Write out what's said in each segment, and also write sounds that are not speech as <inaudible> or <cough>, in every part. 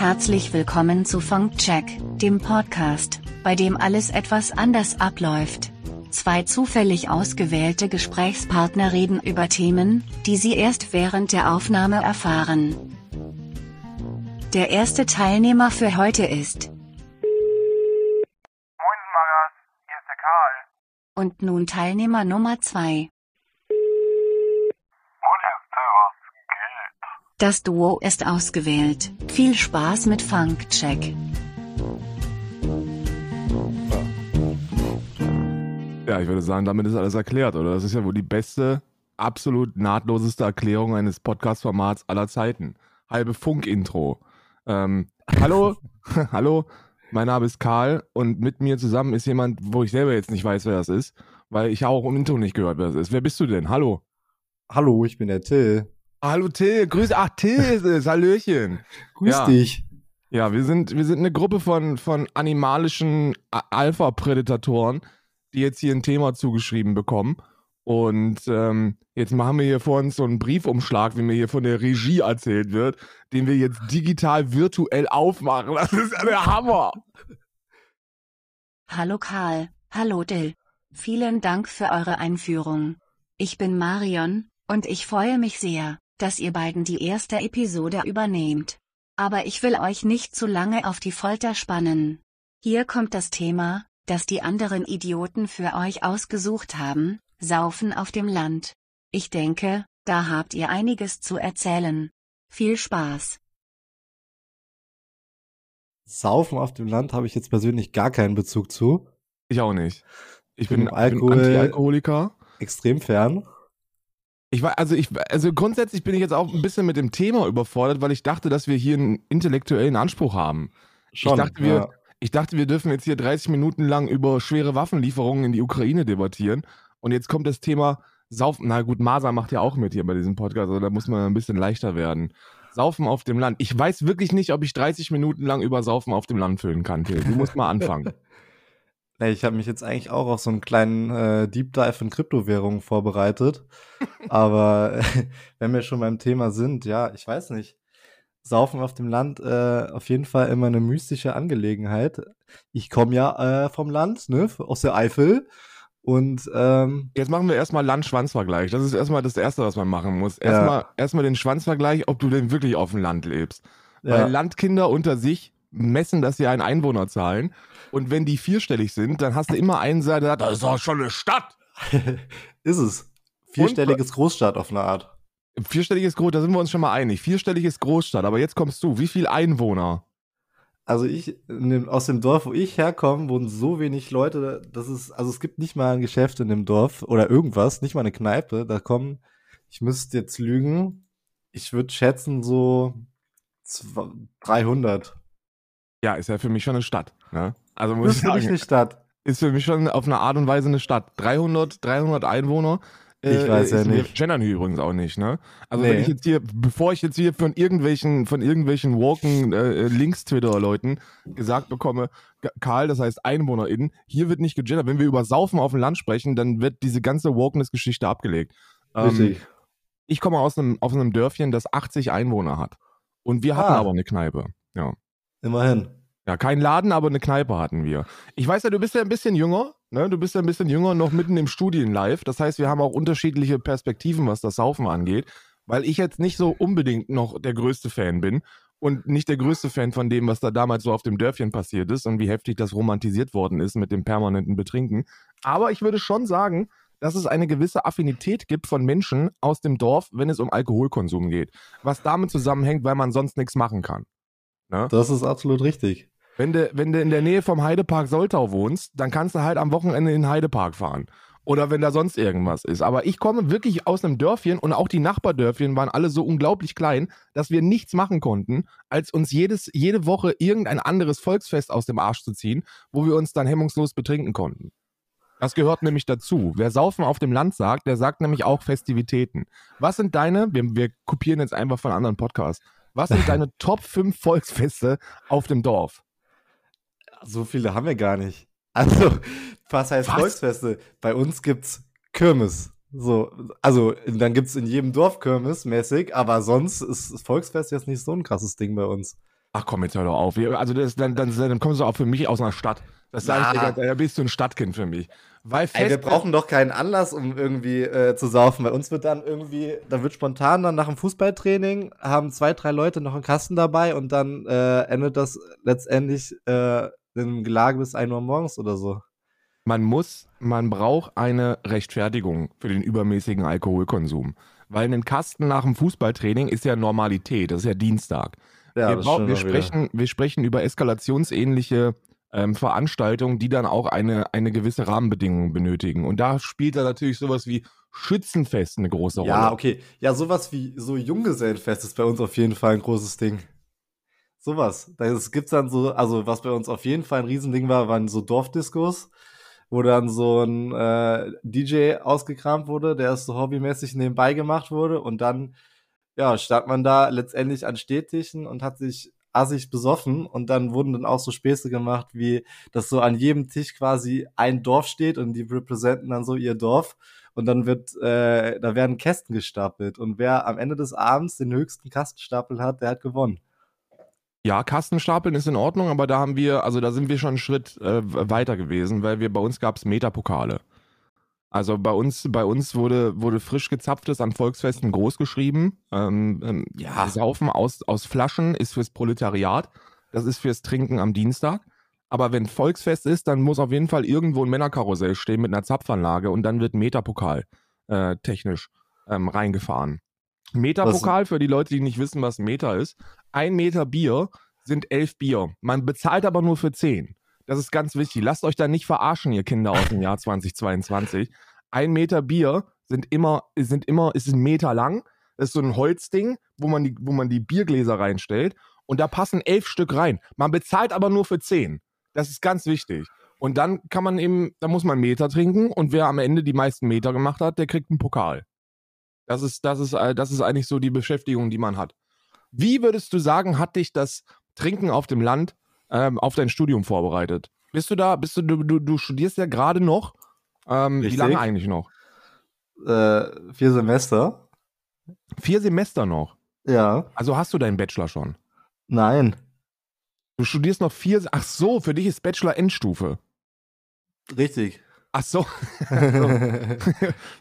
Herzlich willkommen zu Funkcheck, dem Podcast, bei dem alles etwas anders abläuft. Zwei zufällig ausgewählte Gesprächspartner reden über Themen, die sie erst während der Aufnahme erfahren. Der erste Teilnehmer für heute ist. Moin Magas, hier ist der Karl. Und nun Teilnehmer Nummer zwei. Und hier ist der, was geht? Das Duo ist ausgewählt. Viel Spaß mit Funkcheck. Ja, ich würde sagen, damit ist alles erklärt, oder? Das ist ja wohl die beste, absolut nahtloseste Erklärung eines Podcast-Formats aller Zeiten. Halbe Funk-Intro. Ähm, hallo, <laughs> hallo, mein Name ist Karl und mit mir zusammen ist jemand, wo ich selber jetzt nicht weiß, wer das ist, weil ich auch im Intro nicht gehört, wer das ist. Wer bist du denn? Hallo. Hallo, ich bin der Till. Hallo Till, grüß, ach Till ist es, Hallöchen. <laughs> Grüß Ja. dich. Ja, wir sind, wir sind eine Gruppe von, von animalischen Alpha-Prädatoren, die jetzt hier ein Thema zugeschrieben bekommen. Und ähm, jetzt machen wir hier vor uns so einen Briefumschlag, wie mir hier von der Regie erzählt wird, den wir jetzt digital virtuell aufmachen. Das ist ja der Hammer. Hallo Karl, hallo Dill. Vielen Dank für eure Einführung. Ich bin Marion, und ich freue mich sehr, dass ihr beiden die erste Episode übernehmt. Aber ich will euch nicht zu lange auf die Folter spannen. Hier kommt das Thema, das die anderen Idioten für euch ausgesucht haben, Saufen auf dem Land. Ich denke, da habt ihr einiges zu erzählen. Viel Spaß. Saufen auf dem Land habe ich jetzt persönlich gar keinen Bezug zu. Ich auch nicht. Ich Bin bin, Alkohol- bin Anti-Alkoholiker. Extrem fern. Ich war, also ich, also grundsätzlich bin ich jetzt auch ein bisschen mit dem Thema überfordert, weil ich dachte, dass wir hier einen intellektuellen Anspruch haben. Schon. dachte, wir- ja. Ich dachte, wir dürfen jetzt hier 30 Minuten lang über schwere Waffenlieferungen in die Ukraine debattieren. Und jetzt kommt das Thema Saufen. Na gut, Masa macht ja auch mit hier bei diesem Podcast, also da muss man ein bisschen leichter werden. Saufen auf dem Land. Ich weiß wirklich nicht, ob ich 30 Minuten lang über Saufen auf dem Land füllen kann, Till. Du musst mal anfangen. <laughs> Nee, ich habe mich jetzt eigentlich auch auf so einen kleinen äh, Deep Dive in Kryptowährungen vorbereitet. <laughs> Aber <laughs> wenn wir schon beim Thema sind, ja, ich weiß nicht. Saufen auf dem Land, äh, auf jeden Fall immer eine mystische Angelegenheit. Ich komme ja äh, vom Land, ne, aus der Eifel. Und ähm, Jetzt machen wir erstmal Land-Schwanz-Vergleich. Das ist erstmal das Erste, was man machen muss. Erstmal erstmal den Schwanzvergleich, ob du denn wirklich auf dem Land lebst. ja, Weil Landkinder unter sich messen das ja in Einwohnerzahlen. Und wenn die vierstellig sind, dann hast du immer einen, der sagt, das ist doch schon eine Stadt. <laughs> ist es. Vierstelliges Großstadt auf eine Art. Vierstellig ist groß, da sind wir uns schon mal einig. Vierstellig ist Großstadt, aber jetzt kommst du. Wie viel Einwohner? Also ich, aus dem Dorf, wo ich herkomme, wohnen so wenig Leute, das ist, also es gibt nicht mal ein Geschäft in dem Dorf oder irgendwas, nicht mal eine Kneipe. Da kommen, ich müsste jetzt lügen, ich würde schätzen so zw- 300. Ja, ist ja für mich schon eine Stadt. Ne? Also muss Das ich ist wirklich sagen, eine Stadt. ist für mich schon auf eine Art und Weise eine Stadt. 300, 300 Einwohner. äh, Ich weiß ja ist- nicht. gendern hier übrigens auch nicht, ne? Also Nee. wenn ich jetzt hier, bevor ich jetzt hier von irgendwelchen, von irgendwelchen Walken äh, Links-Twitter-Leuten gesagt bekomme, Karl, das heißt EinwohnerInnen, hier wird nicht gegendert. Wenn wir über Saufen auf dem Land sprechen, dann wird diese ganze Wokeness-Geschichte abgelegt. Ähm, Richtig. ich komme aus einem, aus einem Dörfchen, das 80 Einwohner hat. Und wir hatten Ah. aber eine Kneipe. Ja. Immerhin. Ja, kein Laden, aber eine Kneipe hatten wir. Ich weiß ja, du bist ja ein bisschen jünger, ne? Du bist ja ein bisschen jünger, noch mitten im Studienlife. Das heißt, wir haben auch unterschiedliche Perspektiven, was das Saufen angeht, weil ich jetzt nicht so unbedingt noch der größte Fan bin und nicht der größte Fan von dem, was da damals so auf dem Dörfchen passiert ist und wie heftig das romantisiert worden ist mit dem permanenten Betrinken. Aber ich würde schon sagen, dass es eine gewisse Affinität gibt von Menschen aus dem Dorf, wenn es um Alkoholkonsum geht. Was damit zusammenhängt, weil man sonst nichts machen kann. Ne? Das ist absolut richtig. Wenn du, wenn du in der Nähe vom Heidepark Soltau wohnst, dann kannst du halt am Wochenende in den Heidepark fahren. Oder wenn da sonst irgendwas ist. Aber ich komme wirklich aus einem Dörfchen und auch die Nachbardörfchen waren alle so unglaublich klein, dass wir nichts machen konnten, als uns jedes, jede Woche irgendein anderes Volksfest aus dem Arsch zu ziehen, wo wir uns dann hemmungslos betrinken konnten. Das gehört nämlich dazu. Wer Saufen auf dem Land sagt, der sagt nämlich auch Festivitäten. Was sind deine, wir, wir kopieren jetzt einfach von anderen Podcasts, was sind deine <laughs> Top 5 Volksfeste auf dem Dorf? So viele haben wir gar nicht. Also, was heißt Was? Volksfeste? Bei uns gibt's Kirmes. So, also dann gibt's in jedem Dorf Kirmes mäßig, aber sonst ist Volksfest jetzt nicht so ein krasses Ding bei uns. Ach komm, jetzt hör doch auf. Also das, dann, dann, dann kommst du auch für mich aus einer Stadt. Das sage ich dir Na. ganz ehrlich, da bist du ein Stadtkind für mich. Weil Ey, wir brauchen doch keinen Anlass, um irgendwie äh, zu saufen. Bei uns wird dann irgendwie, da wird spontan dann nach dem Fußballtraining, haben zwei, drei Leute noch einen Kasten dabei und dann äh, endet das letztendlich äh, in einem Gelage bis 1 Uhr morgens oder so. man muss, man braucht eine Rechtfertigung für den übermäßigen Alkoholkonsum. Weil ein Kasten nach dem Fußballtraining ist ja Normalität, das ist ja Dienstag. Ja, wir, das brau- stimmt wir, wieder. sprechen, wir sprechen über eskalationsähnliche ähm, Veranstaltungen, die dann auch eine, eine gewisse Rahmenbedingung benötigen. Und da spielt da natürlich sowas wie Schützenfest eine große Rolle. Ja, okay. Ja, sowas wie so Junggesellenfest ist bei uns auf jeden Fall ein großes Ding. Sowas. Das gibt's dann so, also was bei uns auf jeden Fall ein Riesending war, waren so Dorfdiskos, wo dann so ein äh, DJ ausgekramt wurde, der es so hobbymäßig nebenbei gemacht wurde und dann, ja, stand man da letztendlich an Städtischen und hat sich assig besoffen und dann wurden dann auch so Späße gemacht, wie dass so an jedem Tisch quasi ein Dorf steht und die representen dann so ihr Dorf und dann wird, äh, da werden Kästen gestapelt und wer am Ende des Abends den höchsten Kastenstapel hat, der hat gewonnen. Ja, Kastenstapeln ist in Ordnung, aber da haben wir, also da sind wir schon einen Schritt äh, weiter gewesen, weil wir bei uns gab es Metapokale. Also bei uns, bei uns wurde, wurde frisch gezapftes an Volksfesten groß geschrieben. Ähm, ähm, Ja. Saufen aus, aus Flaschen ist fürs Proletariat. Das ist fürs Trinken am Dienstag. Aber wenn Volksfest ist, dann muss auf jeden Fall irgendwo ein Männerkarussell stehen mit einer Zapfanlage und dann wird Metapokal äh, technisch ähm, reingefahren. Metapokal, für die Leute, die nicht wissen, was ein Meter ist. Ein Meter Bier sind elf Bier. Man bezahlt aber nur für zehn. Das ist ganz wichtig. Lasst euch da nicht verarschen, ihr Kinder aus dem Jahr <laughs> 2022. Ein Meter Bier sind immer, sind immer, ist ein Meter lang. Das ist so ein Holzding, wo man die, wo man die Biergläser reinstellt. Und da passen elf Stück rein. Man bezahlt aber nur für zehn. Das ist ganz wichtig. Und dann kann man eben, da muss man Meter trinken und wer am Ende die meisten Meter gemacht hat, der kriegt einen Pokal. Das ist, das ist, äh, das ist eigentlich so die Beschäftigung, die man hat. Wie würdest du sagen, hat dich das Trinken auf dem Land ähm, auf dein Studium vorbereitet? Bist du da, bist du, du, du, du studierst ja gerade noch. Ähm, wie lange eigentlich noch? Äh, vier Semester? Vier Semester noch. Ja. Also hast du deinen Bachelor schon. Nein. Du studierst noch vier. Ach so, für dich ist Bachelor Endstufe. Richtig. Ach so. <laughs> <laughs>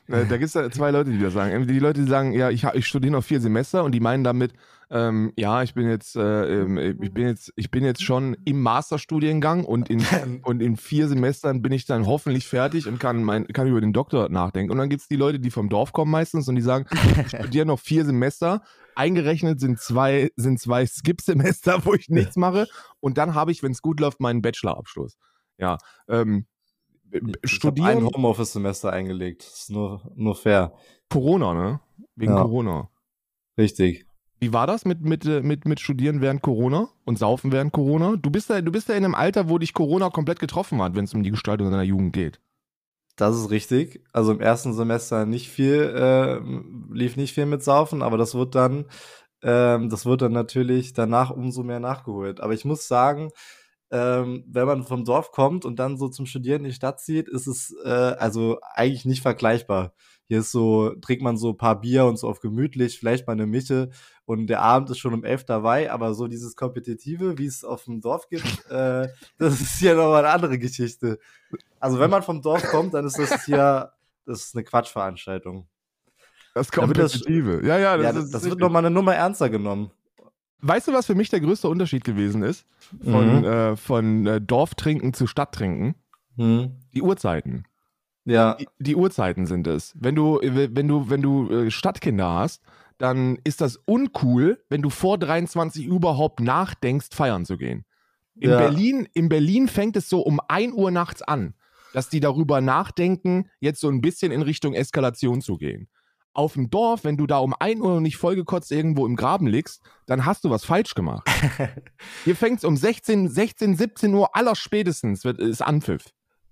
Äh, da gibt es ja zwei Leute, die das sagen. Die Leute, die sagen, ja, ich, ich studiere noch vier Semester und die meinen damit, ähm, ja, ich bin jetzt, äh, ähm, ich bin jetzt, ich bin jetzt schon im Masterstudiengang und in, <laughs> und in vier Semestern bin ich dann hoffentlich fertig und kann, mein, kann über den Doktor nachdenken. Und dann gibt es die Leute, die vom Dorf kommen meistens und die sagen, ich studiere noch vier Semester. Eingerechnet sind zwei, sind zwei Skip-Semester, wo ich nichts mache. Und dann habe ich, wenn es gut läuft, meinen Bachelorabschluss. Ja. Ähm, Ich habe ein studieren, Homeoffice-Semester eingelegt. Das ist nur, nur fair. Corona, ne? Wegen Ja. Corona. Richtig. Wie war das mit, mit, äh, mit, mit Studieren während Corona und Saufen während Corona? Du bist ja, du bist ja in einem Alter, wo dich Corona komplett getroffen hat, wenn es um die Gestaltung deiner Jugend geht. Das ist richtig. Also im ersten Semester nicht viel, äh, lief nicht viel mit Saufen, aber das wird dann, ähm, das wird dann natürlich danach umso mehr nachgeholt. Aber ich muss sagen, ähm, wenn man vom Dorf kommt und dann so zum Studieren in die Stadt zieht, ist es äh, also eigentlich nicht vergleichbar. Hier ist so, trinkt man so ein paar Bier und so auf gemütlich, vielleicht mal eine Mitte und der Abend ist schon um elf dabei, aber so dieses Kompetitive, wie es auf dem Dorf gibt, <laughs> äh, das ist hier nochmal eine andere Geschichte. Also wenn man vom Dorf kommt, dann ist das hier, das ist eine Quatschveranstaltung. Das Kompetitive. Ja, ja, das, ja, das, das wird nochmal eine Nummer ernster genommen. Weißt du, was für mich der größte Unterschied gewesen ist? Von, Mhm. äh, von äh, Dorftrinken zu Stadttrinken? Hm. Die Uhrzeiten. Ja, Die, die Uhrzeiten sind es. Wenn du, wenn du, wenn du äh, Stadtkinder hast, dann ist das uncool, wenn du vor 23 Uhr überhaupt nachdenkst, feiern zu gehen. In, Ja. Berlin, in Berlin fängt es so um 1 Uhr nachts an, dass die darüber nachdenken, jetzt so ein bisschen in Richtung Eskalation zu gehen. Auf dem Dorf, wenn du da um 1 Uhr nicht vollgekotzt irgendwo im Graben liegst, dann hast du was falsch gemacht. <laughs> Hier fängt es um 16, 16, 17 Uhr allerspätestens, wird, ist Anpfiff.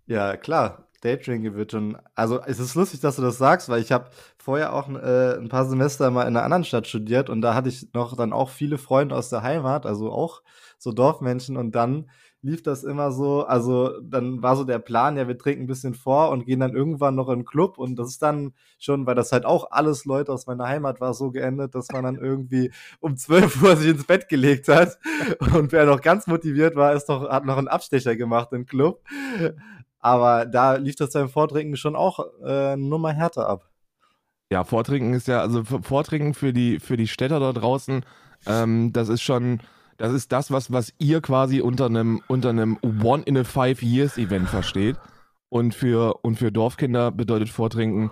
ja, klar. Daydrinking wird schon. Also es ist lustig, dass du das sagst, weil ich habe vorher auch äh, ein paar Semester mal in einer anderen Stadt studiert und da hatte ich noch dann auch viele Freunde aus der Heimat, also auch so Dorfmenschen und dann lief das immer so, also dann war so der Plan, ja, wir trinken ein bisschen vor und gehen dann irgendwann noch in den Club und das ist dann schon, weil das halt auch alles Leute aus meiner Heimat war, so geendet, dass man dann irgendwie um 12 Uhr sich ins Bett gelegt hat <laughs> und wer noch ganz motiviert war, ist doch, hat noch einen Abstecher gemacht im Club. Aber da lief das beim Vortrinken schon auch äh, nur mal härter ab. Ja, Vortrinken ist ja, also Vortrinken für die, für die Städter da draußen, ähm, das ist schon, das ist das, was, was ihr quasi unter einem, unter One in a Five Years Event versteht. Und für, und für Dorfkinder bedeutet Vortrinken,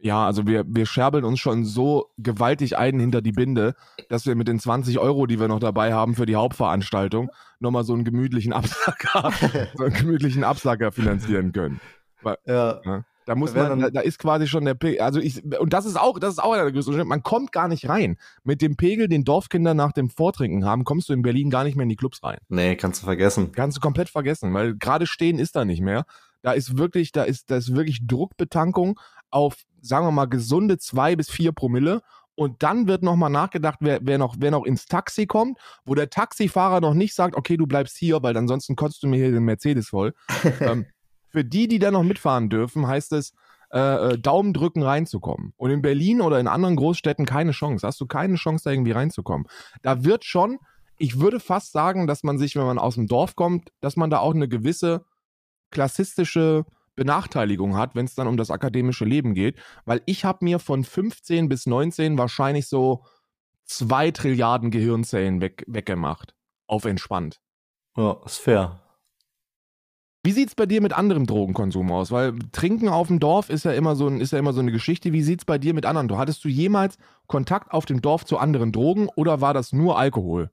ja, also wir, wir scherbeln uns schon so gewaltig ein hinter die Binde, dass wir mit den 20 Euro, die wir noch dabei haben für die Hauptveranstaltung, nochmal so einen gemütlichen Absacker, <laughs> so einen gemütlichen Absacker finanzieren können. Weil, Ja. ne? Da muss man, da, da ist quasi schon der Pegel, also ich, und das ist auch, das ist auch einer der größten Unterschiede. Man kommt gar nicht rein. Mit dem Pegel, den Dorfkinder nach dem Vortrinken haben, kommst du in Berlin gar nicht mehr in die Clubs rein. Nee, kannst du vergessen. Kannst du komplett vergessen, weil gerade stehen ist da nicht mehr. Da ist wirklich, da ist, da ist wirklich Druckbetankung auf, sagen wir mal, gesunde zwei bis vier Promille. Und dann wird nochmal nachgedacht, wer, wer, noch, wer noch ins Taxi kommt, wo der Taxifahrer noch nicht sagt, okay, du bleibst hier, weil ansonsten kotzt du mir hier den Mercedes voll. <laughs> ähm, für die, die da noch mitfahren dürfen, heißt es, äh, äh, Daumen drücken reinzukommen. Und in Berlin oder in anderen Großstädten keine Chance. Hast du keine Chance, da irgendwie reinzukommen. Da wird schon, ich würde fast sagen, dass man sich, wenn man aus dem Dorf kommt, dass man da auch eine gewisse klassistische Benachteiligung hat, wenn es dann um das akademische Leben geht. Weil ich habe mir von 15 bis 19 wahrscheinlich so zwei Trilliarden Gehirnzellen weg, weggemacht. Auf entspannt. Ja, ist fair. Wie sieht's bei dir mit anderem Drogenkonsum aus? Weil Trinken auf dem Dorf ist ja immer so, ein, ist ja immer so eine Geschichte. Wie sieht's bei dir mit anderen? Hattest du jemals Kontakt auf dem Dorf zu anderen Drogen oder war das nur Alkohol?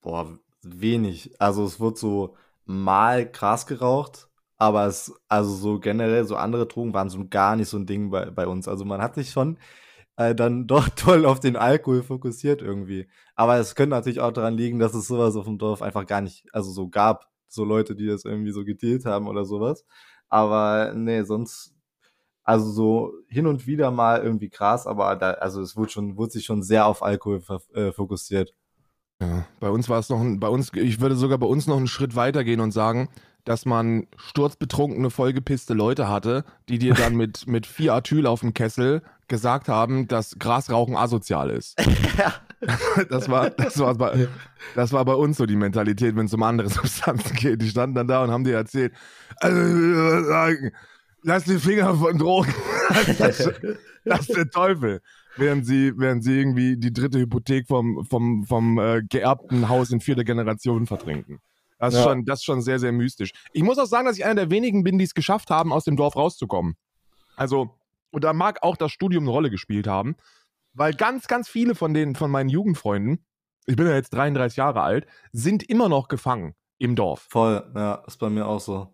Boah, wenig. Also es wird so mal Gras geraucht, aber es, also so generell, so andere Drogen waren so gar nicht so ein Ding bei, bei uns. Also man hat sich schon äh, dann <laughs> doch toll auf den Alkohol fokussiert irgendwie. Aber es könnte natürlich auch daran liegen, dass es sowas auf dem Dorf einfach gar nicht, also so gab, so Leute, die das irgendwie so gedealt haben oder sowas. Aber nee, sonst, also so hin und wieder mal irgendwie Gras, aber da, also es wurde schon, wurde sich schon sehr auf Alkohol äh, fokussiert. Ja, bei uns war es noch ein, bei uns, ich würde sogar bei uns noch einen Schritt weiter gehen und sagen, dass man sturzbetrunkene, vollgepisste Leute hatte, die dir dann <laughs> mit, mit vier Atyl auf dem Kessel gesagt haben, dass Grasrauchen asozial ist. <laughs> <laughs> Das war, das war, bei, das war bei uns so die Mentalität, wenn es um andere Substanzen geht. Die standen dann da und haben dir erzählt, also, will mal sagen, lass die Finger von Drogen. Das, das ist der Teufel. Während sie, während sie irgendwie die dritte Hypothek vom, vom, vom äh, geerbten Haus in vierter Generation vertrinken. Das ist, Ja. schon, das ist schon sehr, sehr mystisch. Ich muss auch sagen, dass ich einer der wenigen bin, die es geschafft haben, aus dem Dorf rauszukommen. Also, und da mag auch das Studium eine Rolle gespielt haben, weil ganz, ganz viele von den, von meinen Jugendfreunden, ich bin ja jetzt 33 Jahre alt, sind immer noch gefangen im Dorf. Voll, ja, ist bei mir auch so.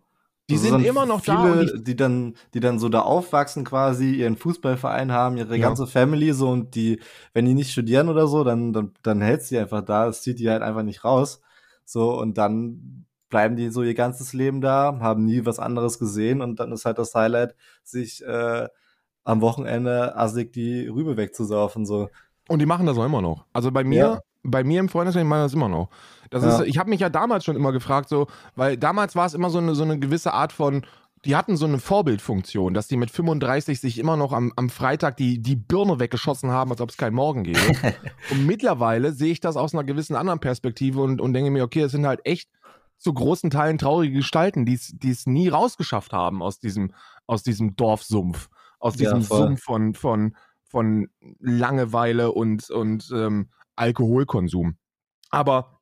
Die Also sind immer noch da viele, und ich, die dann, die dann so da aufwachsen quasi, ihren Fußballverein haben, ihre Ja. ganze Family so und die, wenn die nicht studieren oder so, dann, dann, dann hält sie einfach da, es zieht die halt einfach nicht raus. So, und dann bleiben die so ihr ganzes Leben da, haben nie was anderes gesehen und dann ist halt das Highlight, sich äh, am Wochenende assig die Rübe wegzusaufen. So. und die machen das auch immer noch. Also bei mir, Ja. Bei mir im Freundeskreis machen das immer noch. Das Ja. ist, ich habe mich ja damals schon immer gefragt, so, weil damals war es immer so eine, so eine gewisse Art von, die hatten so eine Vorbildfunktion, dass die mit 35 sich immer noch am, am Freitag die, die Birne weggeschossen haben, als ob es keinen Morgen gäbe. <laughs> und mittlerweile sehe ich das aus einer gewissen anderen Perspektive und, und denke mir, okay, es sind halt echt zu großen Teilen traurige Gestalten, die es nie rausgeschafft haben aus diesem, aus diesem Dorfsumpf, aus Ja, diesem voll. Sumpf von, von, von Langeweile und, und ähm, Alkoholkonsum. Aber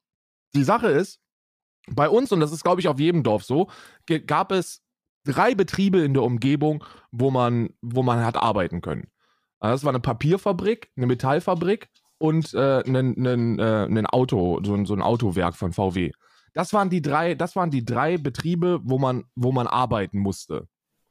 die Sache ist, bei uns, und das ist, glaube ich, auf jedem Dorf so, gab es drei Betriebe in der Umgebung, wo man, wo man hat arbeiten können. Also Das war eine Papierfabrik, eine Metallfabrik und äh, ein, ein, äh, ein Auto, so ein, so ein Autowerk von VW. Das waren die drei, das waren die drei Betriebe, wo man, wo man arbeiten musste.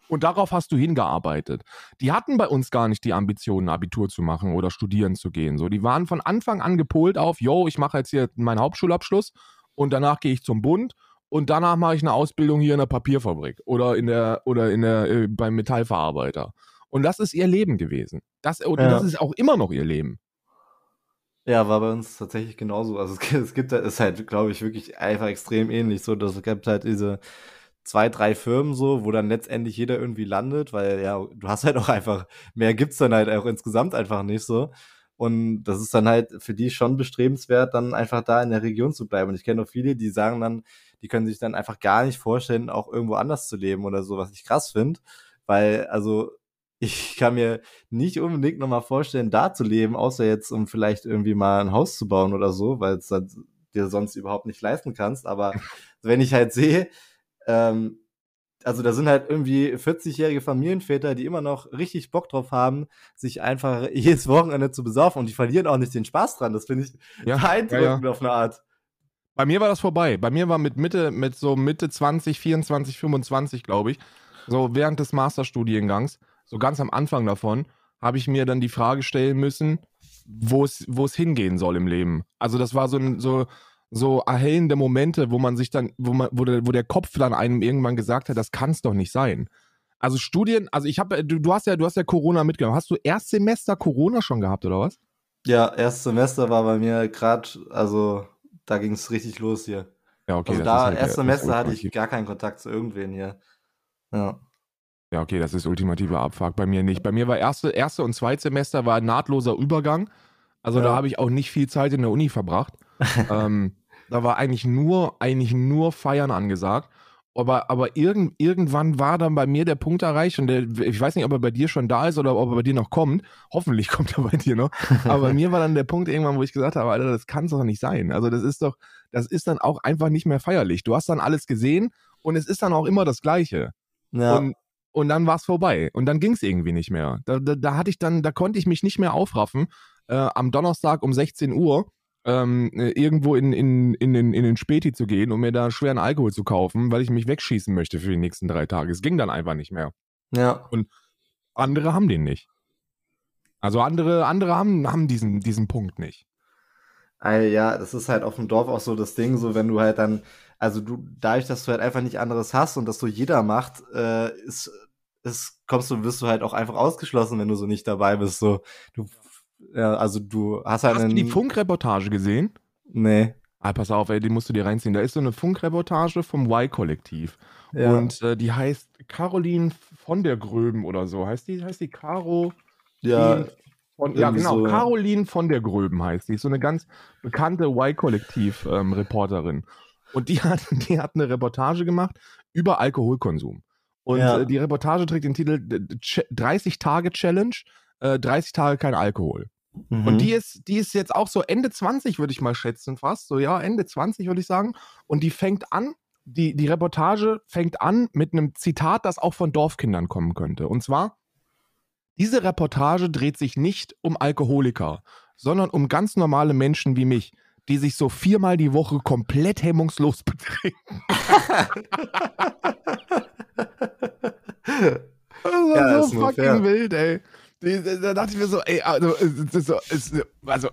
Und darauf hast du hingearbeitet. Die hatten bei uns gar nicht die Ambitionen, Abitur zu machen oder studieren zu gehen. So, die waren von Anfang an gepolt auf, yo, ich mache jetzt hier meinen Hauptschulabschluss und danach gehe ich zum Bund und danach mache ich eine Ausbildung hier in der Papierfabrik oder in der oder in der äh, beim Metallverarbeiter. Und das ist ihr Leben gewesen. Das, und Ja. das ist auch immer noch ihr Leben. Ja, war bei uns tatsächlich genauso. Also es gibt, <laughs> es gibt ist halt, glaube ich, wirklich einfach extrem ähnlich. So, dass es gibt halt diese zwei, drei Firmen so, wo dann letztendlich jeder irgendwie landet, weil ja, du hast halt auch einfach, mehr gibt's dann halt auch insgesamt einfach nicht so. Und das ist dann halt für die schon bestrebenswert, dann einfach da in der Region zu bleiben. Und ich kenne auch viele, die sagen dann, die können sich dann einfach gar nicht vorstellen, auch irgendwo anders zu leben oder so, was ich krass finde. Weil, also, ich <laughs> kann mir nicht unbedingt nochmal vorstellen, da zu leben, außer jetzt, um vielleicht irgendwie mal ein Haus zu bauen oder so, weil es halt dir sonst überhaupt nicht leisten kannst. Aber <laughs> wenn ich halt sehe, ähm, also da sind halt irgendwie 40-jährige Familienväter, die immer noch richtig Bock drauf haben, sich einfach <laughs> jedes Wochenende zu besaufen und die verlieren auch nicht den Spaß dran. Das finde ich Ja, beeindruckend ja, auf eine Art. Bei mir war das vorbei. Bei mir war mit Mitte, mit so Mitte 20, 24, 25, glaube ich, so während des Masterstudiengangs, so ganz am Anfang davon, habe ich mir dann die Frage stellen müssen, wo es, wo es hingehen soll im Leben. Also das war so ein, so, so erhellende Momente, wo man sich dann, wo man, wo der, wo der Kopf dann einem irgendwann gesagt hat, das kann es doch nicht sein. Also Studien, also ich habe, du, du hast ja, du hast ja Corona mitgenommen. Hast du Erstsemester Corona schon gehabt oder was? Ja, erstes Semester war bei mir gerade, also da ging es richtig los hier. Ja, okay. also das ist da, halt der- erstes das Semester hatte ich gar keinen Kontakt zu irgendwen hier. Ja. Ja, okay, das ist ultimativer Abfuck. Bei mir nicht. Bei mir war erste, erste und Zweitsemester war ein nahtloser Übergang. Also da Ja. habe ich auch nicht viel Zeit in der Uni verbracht. <laughs> ähm, da war eigentlich nur, eigentlich nur Feiern angesagt. Aber, aber irgend, irgendwann war dann bei mir der Punkt erreicht und der, ich weiß nicht, ob er bei dir schon da ist oder ob er bei dir noch kommt. Hoffentlich <laughs> kommt er bei dir noch. Aber bei mir war dann der Punkt irgendwann, wo ich gesagt habe, Alter, das kann es doch nicht sein. Also das ist doch, das ist dann auch einfach nicht mehr feierlich. Du hast dann alles gesehen und es ist dann auch immer das Gleiche. Ja. Und, und dann war es vorbei. Und dann ging es irgendwie nicht mehr. Da, da, da hatte ich dann, da konnte ich mich nicht mehr aufraffen. Äh, am Donnerstag um 16 Uhr ähm, äh, irgendwo in, in, in, den, in den Späti zu gehen, um mir da schweren Alkohol zu kaufen, weil ich mich wegschießen möchte für die nächsten drei Tage. Es ging dann einfach nicht mehr. ja. Andere haben den nicht. Also andere, andere haben, haben diesen, diesen Punkt nicht. Ey, ja, das ist halt auf dem Dorf auch so das Ding, so wenn du halt dann, also du, dadurch, dass du halt einfach nicht anderes hast und das so jeder macht, äh, ist, ist, kommst du, wirst du halt auch einfach ausgeschlossen, wenn du so nicht dabei bist. So, du, ja, also du hast halt Hast du die Funkreportage gesehen? Nee. Ah, pass auf, ey, die musst du dir reinziehen. Da ist so eine Funkreportage vom Y-Kollektiv. Ja. Und äh, die heißt Caroline von der Gröben oder so. Heißt die, heißt die Caro? ja, Von, ja, genau. so. Caroline von der Gröben heißt die. Ist so eine ganz bekannte Y-Kollektiv-Reporterin. und die <laughs> hat, die hat eine Reportage gemacht über Alkoholkonsum. Und Ja. äh, die Reportage trägt den Titel äh, Ch- 30 Tage Challenge, äh, 30 Tage kein Alkohol. mhm. Und die ist, die ist jetzt auch so Ende 20, würde ich mal schätzen, fast. So, ja, Ende 20, würde ich sagen. Und die fängt an, die, die Reportage fängt an mit einem Zitat, das auch von Dorfkindern kommen könnte. Und zwar, diese Reportage dreht sich nicht um Alkoholiker, sondern um ganz normale Menschen wie mich, die sich so viermal die Woche komplett hemmungslos <laughs> betrinken. <laughs> Das war Ja, so fucking fair. wild, ey. Da dachte ich mir so, ey, also, es, also,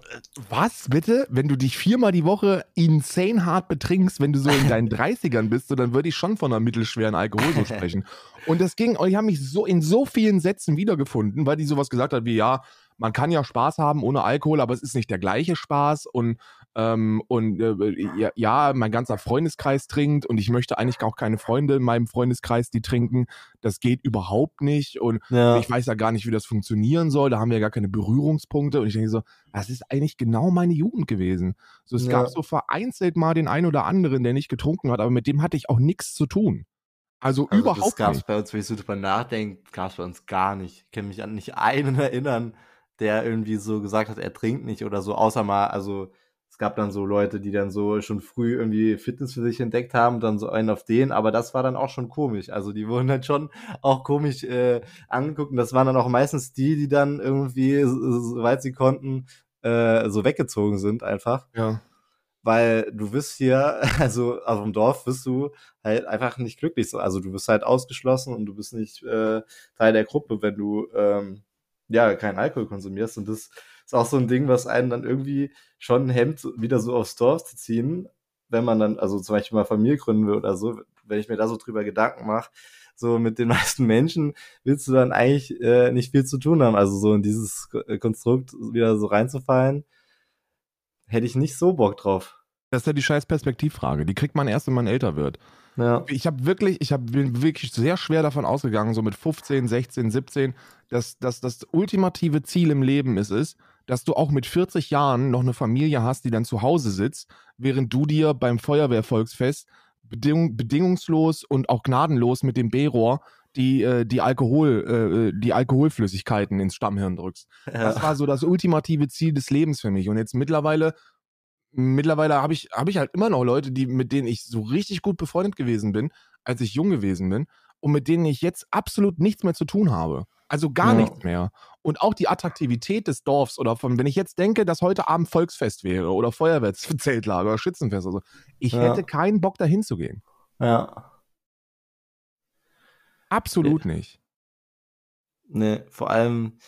was bitte? Wenn du dich viermal die Woche insane hart betrinkst, wenn du so in deinen <laughs> 30ern bist, so, dann würde ich schon von einer mittelschweren Alkoholsucht <laughs> sprechen. Und das ging, und ich habe mich so in so vielen Sätzen wiedergefunden, weil die sowas gesagt hat wie, ja, man kann ja Spaß haben ohne Alkohol, aber es ist nicht der gleiche Spaß und ähm, und äh, ja, mein ganzer Freundeskreis trinkt und ich möchte eigentlich auch keine Freunde in meinem Freundeskreis, die trinken. Das geht überhaupt nicht und ja. ich weiß ja gar nicht, wie das funktionieren soll. Da haben wir ja gar keine Berührungspunkte und ich denke so, das ist eigentlich genau meine Jugend gewesen. So, es Ja. gab so vereinzelt mal den einen oder anderen, der nicht getrunken hat, aber mit dem hatte ich auch nichts zu tun. Also, Also das überhaupt gab's nicht. bei uns, wenn ich so drüber nachdenke, gab's bei uns gar nicht. Ich kann mich an nicht einen <laughs> erinnern, der irgendwie so gesagt hat, er trinkt nicht oder so, außer mal, also es gab dann so Leute, die dann so schon früh irgendwie Fitness für sich entdeckt haben, dann so einen auf den, aber das war dann auch schon komisch. Also die wurden dann schon auch komisch äh, angeguckt und das waren dann auch meistens die, die dann irgendwie, so- soweit sie konnten, äh, so weggezogen sind einfach Ja. weil du wirst hier, <laughs> also auf dem Dorf wirst du halt einfach nicht glücklich. So. Also du wirst halt ausgeschlossen und du bist nicht äh, Teil der Gruppe, wenn du ähm, ja keinen Alkohol konsumierst. Und das ist auch so ein Ding, was einen dann irgendwie schon hemmt, wieder so aufs Dorf zu ziehen, wenn man dann, also zum Beispiel mal Familie gründen will oder so, wenn ich mir da so drüber Gedanken mache, so mit den <laughs> meisten Menschen willst du dann eigentlich äh, nicht viel zu tun haben. Also so in dieses äh, Konstrukt wieder so reinzufallen hätte ich nicht so Bock drauf. Das ist ja die scheiß Perspektivfrage. Die kriegt man erst, wenn man älter wird. Ja. Ich habe wirklich, ich hab, bin wirklich sehr schwer davon ausgegangen, so mit 15, 16, 17, dass, dass das ultimative Ziel im Leben ist, ist, dass du auch mit 40 Jahren noch eine Familie hast, die dann zu Hause sitzt, während du dir beim Feuerwehrvolksfest bedingung, bedingungslos und auch gnadenlos mit dem B-Rohr die, äh, die, Alkohol, äh, die Alkoholflüssigkeiten ins Stammhirn drückst. Das war so das ultimative Ziel des Lebens für mich. Und jetzt mittlerweile, mittlerweile habe ich, hab ich halt immer noch Leute, die, mit denen ich so richtig gut befreundet gewesen bin, als ich jung gewesen bin, und mit denen ich jetzt absolut nichts mehr zu tun habe. Also gar Ja. nichts mehr. Und auch die Attraktivität des Dorfs oder von, wenn ich jetzt denke, dass heute Abend Volksfest wäre oder Feuerwehrzeltlager <laughs> oder Schützenfest oder so, ich Ja. hätte keinen Bock dahin zu gehen. Ja. Absolut nicht. Nee, vor allem,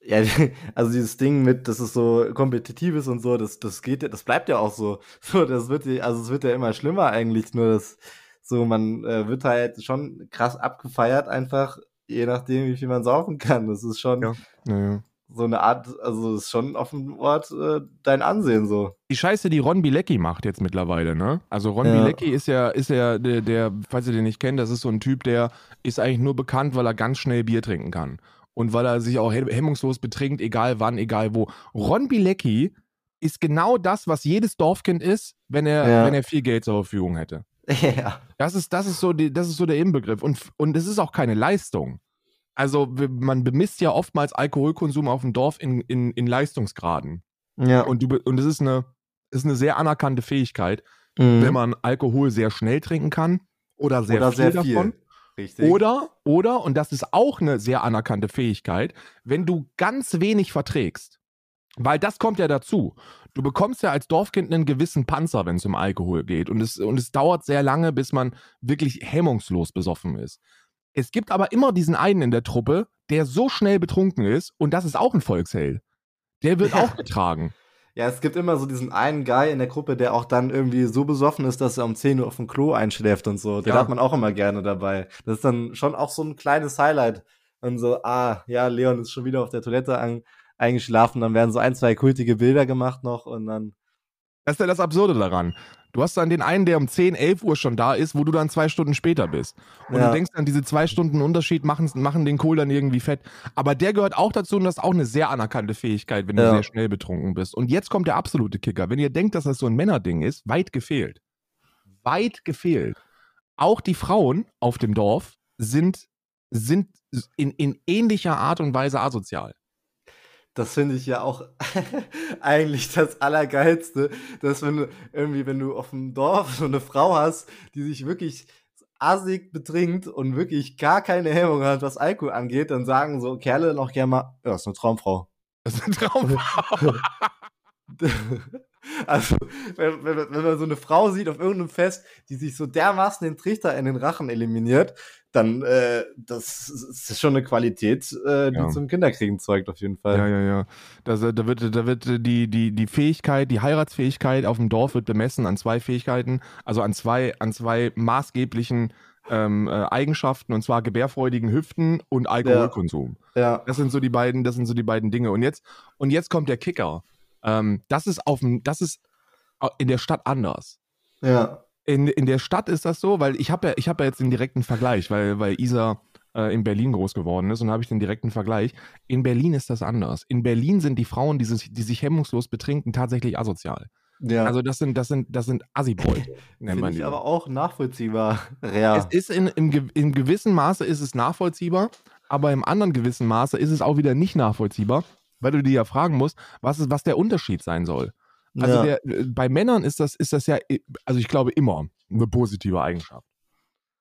ja, <laughs> also dieses Ding mit, dass es so kompetitiv ist und so, das, das geht ja, das bleibt ja auch so. <laughs> So, das wird ja, also es wird ja immer schlimmer eigentlich, nur dass so, man äh, wird halt schon krass abgefeiert, einfach, je nachdem, wie viel man saufen kann. Das ist schon Ja. So eine Art, also ist schon auf dem Ort äh, dein Ansehen so. Die Scheiße, die Ron Bilecki macht jetzt mittlerweile, ne? Also Ron Ja. Bilecki ist ja, ist ja der, der, falls ihr den nicht kennt, das ist so ein Typ, der ist eigentlich nur bekannt, weil er ganz schnell Bier trinken kann. Und weil er sich auch he- hemmungslos betrinkt, egal wann, egal wo. Ron Bilecki ist genau das, was jedes Dorfkind ist, wenn er, Ja. wenn er viel Geld zur Verfügung hätte. <laughs> ja. Das ist, das ist so, die, das ist so der Inbegriff. Und, und es ist auch keine Leistung. Also man bemisst ja oftmals Alkoholkonsum auf dem Dorf in, in, in Leistungsgraden. Ja. Und du und es ist eine, ist eine sehr anerkannte Fähigkeit, Mhm. wenn man Alkohol sehr schnell trinken kann oder sehr Oder viel sehr davon. viel. Richtig. Oder, oder, und das ist auch eine sehr anerkannte Fähigkeit, wenn du ganz wenig verträgst. Weil das kommt ja dazu. Du bekommst ja als Dorfkind einen gewissen Panzer, wenn es um Alkohol geht. Und es, und es dauert sehr lange, bis man wirklich hemmungslos besoffen ist. Es gibt aber immer diesen einen in der Truppe, der so schnell betrunken ist, und das ist auch ein Volksheld. Der wird Ja. auch getragen. Ja, es gibt immer so diesen einen Guy in der Gruppe, der auch dann irgendwie so besoffen ist, dass er um 10 Uhr auf dem Klo einschläft und so. Den Ja. hat man auch immer gerne dabei. Das ist dann schon auch so ein kleines Highlight. Und so, ah, ja, Leon ist schon wieder auf der Toilette an, eingeschlafen. Dann werden so ein, zwei kultige Bilder gemacht noch und dann. Das ist ja das Absurde daran. Du hast dann den einen, der um 10, 11 Uhr schon da ist, wo du dann zwei Stunden später bist. Und Ja. du denkst dann, diese zwei Stunden Unterschied machen, machen den Kohl dann irgendwie fett. Aber der gehört auch dazu und das ist auch eine sehr anerkannte Fähigkeit, wenn du Ja. sehr schnell betrunken bist. Und jetzt kommt der absolute Kicker. Wenn ihr denkt, dass das so ein Männerding ist, weit gefehlt. Weit gefehlt. Auch die Frauen auf dem Dorf sind, sind in, in ähnlicher Art und Weise asozial. Das finde ich ja auch <laughs> eigentlich das Allergeilste, dass wenn du irgendwie, wenn du auf dem Dorf so eine Frau hast, die sich wirklich assig betrinkt und wirklich gar keine Hemmung hat, was Alkohol angeht, dann sagen so Kerle noch gerne mal, ja, ist eine Traumfrau. Das ist ein Traumfrau. <laughs> <laughs> Also, wenn, wenn, wenn man so eine Frau sieht auf irgendeinem Fest, die sich so dermaßen den Trichter in den Rachen eliminiert, dann äh, das ist schon eine Qualität, äh, die Ja. zum Kinderkriegen zeugt auf jeden Fall. Ja, ja, ja. Das, da wird, da wird die, die, die Fähigkeit, die Heiratsfähigkeit auf dem Dorf wird bemessen an zwei Fähigkeiten, also an zwei, an zwei maßgeblichen ähm, äh, Eigenschaften, und zwar gebärfreudigen Hüften und Alkoholkonsum. ja. Das sind so die beiden, das sind so die beiden Dinge. Und jetzt, und jetzt kommt der Kicker. Ähm, das ist auf dem, das ist in der Stadt anders. ja. In, in der Stadt ist das so, weil ich habe ja, ich habe ja jetzt den direkten Vergleich, weil, weil Isa äh, in Berlin groß geworden ist und habe ich den direkten Vergleich. In Berlin ist das anders. In Berlin sind die Frauen, die sich, die sich hemmungslos betrinken, tatsächlich asozial. Ja. Also das sind, das sind, das sind Assi-Boys, <laughs> nennt Finde ich die. aber auch nachvollziehbar. <laughs> Ja. Es ist in, im, ge- im gewissen Maße ist es nachvollziehbar, aber im anderen gewissen Maße ist es auch wieder nicht nachvollziehbar, weil du dir ja fragen musst, was, ist, was der Unterschied sein soll. Also ja. der, äh, bei Männern ist das, ist das ja, äh, also ich glaube immer eine positive Eigenschaft.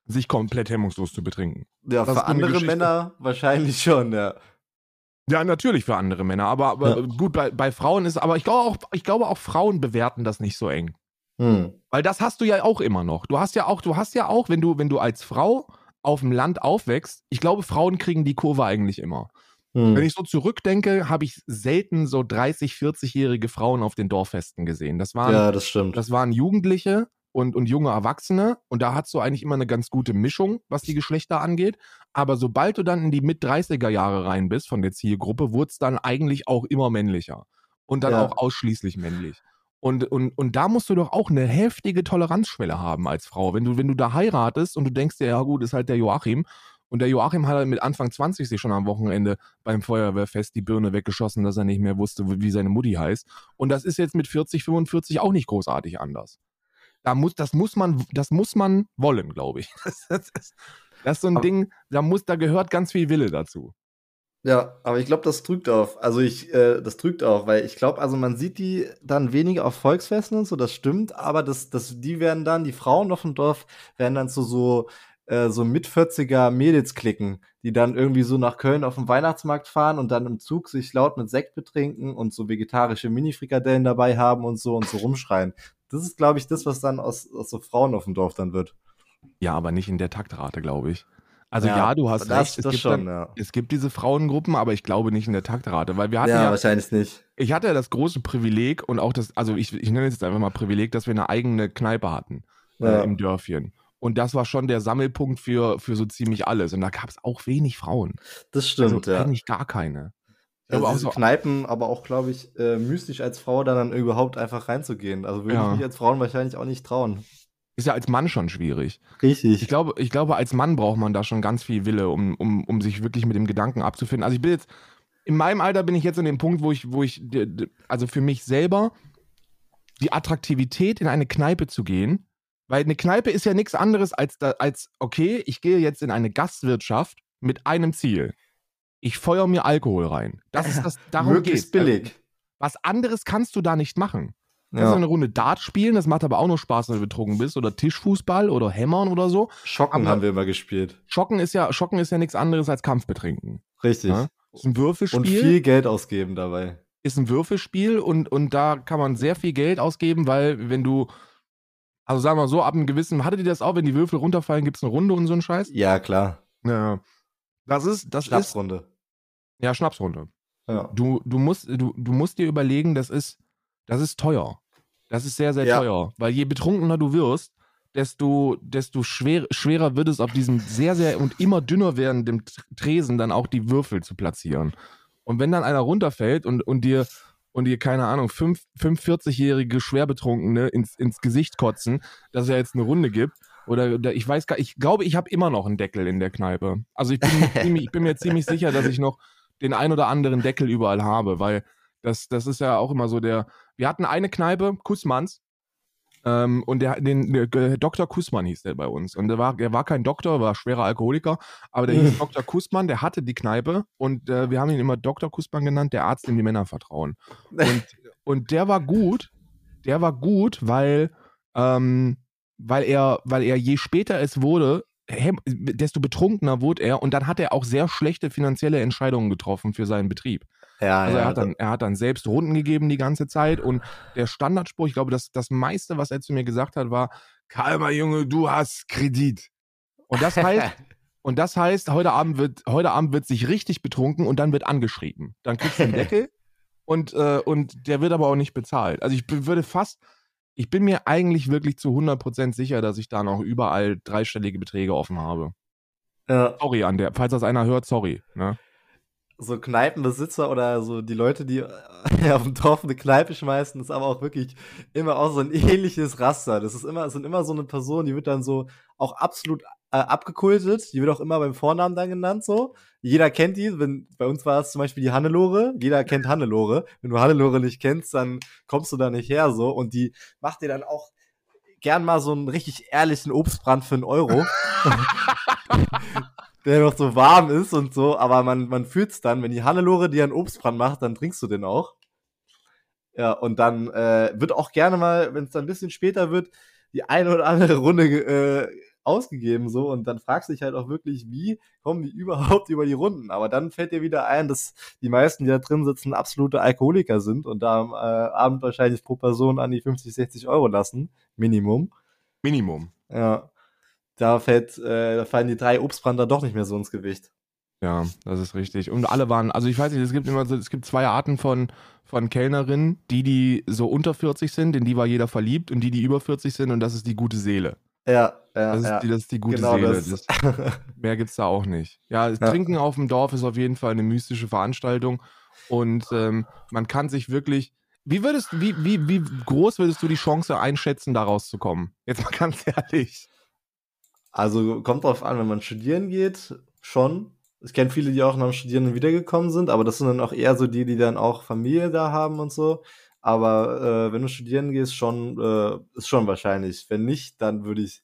Sich komplett hemmungslos zu betrinken. ja, das für andere Geschichte. Männer wahrscheinlich schon, ja. Ja, natürlich für andere Männer, aber, aber Ja. gut, bei, bei Frauen ist, aber ich glaube auch, ich glaube auch Frauen bewerten das nicht so eng. Hm. Weil das hast du ja auch immer noch. Du hast ja auch, du hast ja auch, wenn du, wenn du als Frau auf dem Land aufwächst, ich glaube, Frauen kriegen die Kurve eigentlich immer. Hm. Wenn ich so zurückdenke, habe ich selten so 30, 40-jährige Frauen auf den Dorffesten gesehen. Das waren, ja, das stimmt. das waren Jugendliche und, und junge Erwachsene und da hast du eigentlich immer eine ganz gute Mischung, was die Geschlechter angeht. Aber sobald du dann in die Mit-30er Jahre rein bist von der Zielgruppe, wurde es dann eigentlich auch immer männlicher. Und dann Ja. auch ausschließlich männlich. Und, und, und da musst du doch auch eine heftige Toleranzschwelle haben als Frau. Wenn du, wenn du da heiratest und du denkst dir, ja gut, ist halt der Joachim. Und der Joachim hat halt mit Anfang 20 sich schon am Wochenende beim Feuerwehrfest die Birne weggeschossen, dass er nicht mehr wusste, wie seine Mutti heißt. Und das ist jetzt mit 40, 45 auch nicht großartig anders. Da muss, das, muss man, das muss man wollen, glaube ich. <laughs> Das, das, ist, das ist so ein Aber- Ding, da, muss, da gehört ganz viel Wille dazu. Ja, aber ich glaube, das trügt auf. Also ich, äh, das trügt auch, weil ich glaube, also man sieht die dann weniger auf Volksfesten und so, das stimmt, aber das, das, die werden dann, die Frauen auf dem Dorf werden dann zu so, äh, so mit 40er Mädels klicken, die dann irgendwie so nach Köln auf den Weihnachtsmarkt fahren und dann im Zug sich laut mit Sekt betrinken und so vegetarische Mini-Frikadellen dabei haben und so und so rumschreien. Das ist, glaube ich, das, was dann aus, aus so Frauen auf dem Dorf dann wird. Ja, aber nicht in der Taktrate, glaube ich. Also ja, du hast recht. Es gibt, schon, dann, ja. es gibt diese Frauengruppen, aber ich glaube nicht in der Taktrate, weil wir hatten Ja, ja, wahrscheinlich nicht. ich hatte ja das große Privileg und auch das, also ich, ich nenne es jetzt einfach mal Privileg, dass wir eine eigene Kneipe hatten Ja. äh, im Dörfchen. Und das war schon der Sammelpunkt für, für so ziemlich alles. Und da gab es auch wenig Frauen. Das stimmt, also ja. eigentlich gar keine. Also glaube auch so, Kneipen, aber auch, glaube ich, äh, mystisch als Frau da dann überhaupt einfach reinzugehen. Also würde Ja. ich mich als Frauen wahrscheinlich auch nicht trauen. ist ja als Mann schon schwierig. Richtig. Ich glaube, ich glaube, als Mann braucht man da schon ganz viel Wille, um, um, um sich wirklich mit dem Gedanken abzufinden. Also ich bin jetzt, in meinem Alter bin ich jetzt an dem Punkt, wo ich, wo ich, also für mich selber, die Attraktivität in eine Kneipe zu gehen, weil eine Kneipe ist ja nichts anderes als, da, als, okay, ich gehe jetzt in eine Gastwirtschaft mit einem Ziel. Ich feuer mir Alkohol rein. Das ist <laughs> das, darum Möglichst geht's. billig. Was anderes kannst du da nicht machen. Kannst du Ja. eine Runde Dart spielen, das macht aber auch nur Spaß, wenn du betrunken bist. Oder Tischfußball oder Hämmern oder so. Schocken Aber- haben wir immer gespielt. Schocken ist ja, Schocken ist ja nichts anderes als Kampfbetrinken. Richtig. Ja? Ist ein Würfelspiel, Und viel Geld ausgeben dabei. ist ein Würfelspiel und, und da kann man sehr viel Geld ausgeben, weil wenn du, also sagen wir so, ab einem gewissen, hattet ihr das auch, wenn die Würfel runterfallen, gibt es eine Runde und so ein Scheiß? Ja, klar. Ja. Das ist, das ist, Schnapsrunde. ja, Schnapsrunde. Ja. Du, du, musst, du, du musst dir überlegen, das ist, das ist teuer. Das ist sehr, sehr Ja. teuer. Weil je betrunkener du wirst, desto, desto schwer, schwerer wird es, auf diesem sehr, sehr und immer dünner werdenden Tresen dann auch die Würfel zu platzieren. Und wenn dann einer runterfällt und, und dir, und dir, keine Ahnung, fünf, 45-jährige Schwerbetrunkene ins, ins Gesicht kotzen, dass es ja jetzt eine Runde gibt, oder, oder ich weiß gar ich glaube, ich habe immer noch einen Deckel in der Kneipe. Also ich bin, mir <laughs> ziemlich, ich bin mir ziemlich sicher, dass ich noch den ein oder anderen Deckel überall habe, weil das, das ist ja auch immer so der. Wir hatten eine Kneipe, Kussmanns, ähm, und der, den, der, äh, Dr. Kussmann hieß der bei uns. Und der war, der war kein Doktor, war schwerer Alkoholiker, aber der hieß <laughs> Dr. Kussmann, der hatte die Kneipe und äh, wir haben ihn immer Dr. Kussmann genannt, der Arzt, dem die Männer vertrauen. Und, <laughs> und der war gut, der war gut, weil, ähm, weil er, weil er je später es wurde, desto betrunkener wurde er und dann hat er auch sehr schlechte finanzielle Entscheidungen getroffen für seinen Betrieb. Ja, Also ja. er hat, dann, er hat dann selbst Runden gegeben die ganze Zeit und der Standardspruch, ich glaube, das, das meiste, was er zu mir gesagt hat, war, Kalmer Junge, du hast Kredit. Und das heißt, <laughs> und das heißt, heute Abend wird, heute Abend wird sich richtig betrunken und dann wird angeschrieben. Dann kriegst du einen Deckel und, äh, und der wird aber auch nicht bezahlt. Also ich würde fast, ich bin mir eigentlich wirklich zu 100% sicher, dass ich da noch überall dreistellige Beträge offen habe. ja. Sorry an der, falls das einer hört, sorry. Ne? So Kneipenbesitzer oder so die Leute, die äh, <laughs> auf dem Dorf eine Kneipe schmeißen, ist aber auch wirklich immer auch so ein ähnliches Raster. Das ist immer, sind immer so eine Person, die wird dann so auch absolut äh, abgekultet. Die wird auch immer beim Vornamen dann genannt, so. Jeder kennt die. Wenn, bei uns war es zum Beispiel die Hannelore. Jeder kennt Hannelore. Wenn du Hannelore nicht kennst, dann kommst du da nicht her, so. Und die macht dir dann auch gern mal so einen richtig ehrlichen Obstbrand für einen Euro. <laughs> <laughs> der noch so warm ist und so, aber man, man fühlt's dann, wenn die Hannelore dir einen Obstbrand macht, dann trinkst du den auch. Ja, und dann äh, wird auch gerne mal, wenn es dann ein bisschen später wird, die eine oder andere Runde äh, ausgegeben so und dann fragst du dich halt auch wirklich, wie kommen die <laughs> überhaupt über die Runden? Aber dann fällt dir wieder ein, dass die meisten, die da drin sitzen, absolute Alkoholiker sind und da am äh, Abend wahrscheinlich pro Person an die 50, 60 Euro lassen, Minimum. Minimum. Ja, da fällt, äh, da fallen die drei Obstbrander doch nicht mehr so ins Gewicht. Ja, das ist richtig. Und alle waren, also ich weiß nicht, es gibt immer so, es gibt zwei Arten von, von Kellnerinnen, die, die so unter 40 sind, in die war jeder verliebt und die, die über 40 sind und das ist die gute Seele. Ja, ja, Das ist, ja. die, das ist die gute genau Seele. das. Das, mehr gibt's da auch nicht. Ja, <laughs> Ja. Trinken auf dem Dorf ist auf jeden Fall eine mystische Veranstaltung und ähm, man kann sich wirklich, Wie würdest wie, wie, wie groß würdest du die Chance einschätzen, da rauszukommen? Jetzt mal <laughs> ganz ehrlich. Also kommt drauf an, wenn man studieren geht, schon. Ich kenne viele, die auch nach dem Studieren wiedergekommen sind, aber das sind dann auch eher so die, die dann auch Familie da haben und so. Aber äh, wenn du studieren gehst, schon, äh, ist schon wahrscheinlich. Wenn nicht, dann würde ich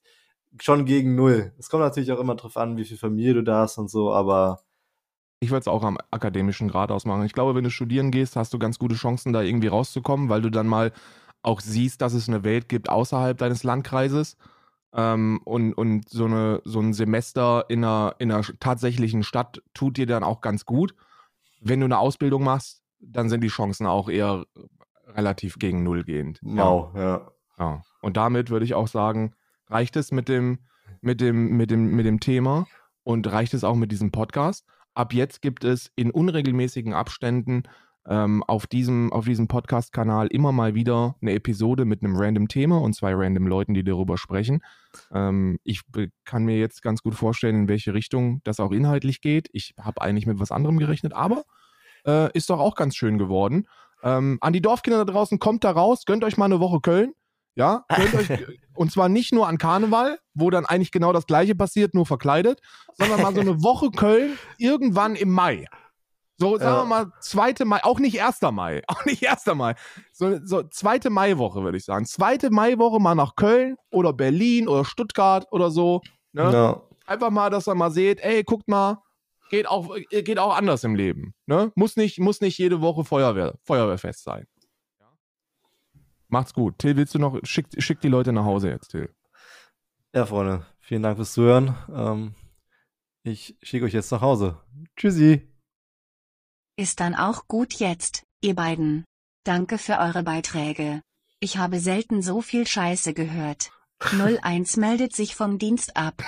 schon gegen null. Es kommt natürlich auch immer drauf an, wie viel Familie du da hast und so, aber Ich würde es auch am akademischen Grad ausmachen. Ich glaube, wenn du studieren gehst, hast du ganz gute Chancen, da irgendwie rauszukommen, weil du dann mal auch siehst, dass es eine Welt gibt außerhalb deines Landkreises. Ähm, und und so, eine, so ein Semester in einer, in einer tatsächlichen Stadt tut dir dann auch ganz gut. Wenn du eine Ausbildung machst, dann sind die Chancen auch eher relativ gegen Null gehend. wow, ja. Ja. Und damit würde ich auch sagen, reicht es mit dem, mit dem, mit dem, mit dem Thema und reicht es auch mit diesem Podcast. Ab jetzt gibt es in unregelmäßigen Abständen ähm, auf diesem, auf diesem Podcast-Kanal immer mal wieder eine Episode mit einem random Thema und zwei random Leuten, die darüber sprechen. Ähm, ich kann mir jetzt ganz gut vorstellen, in welche Richtung das auch inhaltlich geht. Ich habe eigentlich mit was anderem gerechnet, aber äh, ist doch auch ganz schön geworden. Ähm, an die Dorfkinder da draußen, kommt da raus, gönnt euch mal eine Woche Köln. Ja, euch, <laughs> und zwar nicht nur an Karneval, wo dann eigentlich genau das Gleiche passiert, nur verkleidet, sondern mal so eine Woche Köln irgendwann im Mai. So, sagen Ja. wir mal, 2. Mai, auch nicht 1. Mai, <laughs> auch nicht 1. Mai. So, so zweite Maiwoche, würde ich sagen. Zweite Maiwoche mal nach Köln oder Berlin oder Stuttgart oder so. Ne? ja. Einfach mal, dass ihr mal seht, ey, guckt mal, geht auch, äh, geht auch anders im Leben. Ne? Muss, nicht, muss nicht jede Woche Feuerwehr, Feuerwehrfest sein. Macht's gut. Till, willst du noch, schick, schick die Leute nach Hause jetzt, Till. Ja, Freunde, vielen Dank fürs Zuhören. Ähm, ich schicke euch jetzt nach Hause. Tschüssi. Ist dann auch gut jetzt, ihr beiden. Danke für eure Beiträge. Ich habe selten so viel Scheiße gehört. <laughs> 01 meldet sich vom Dienst ab.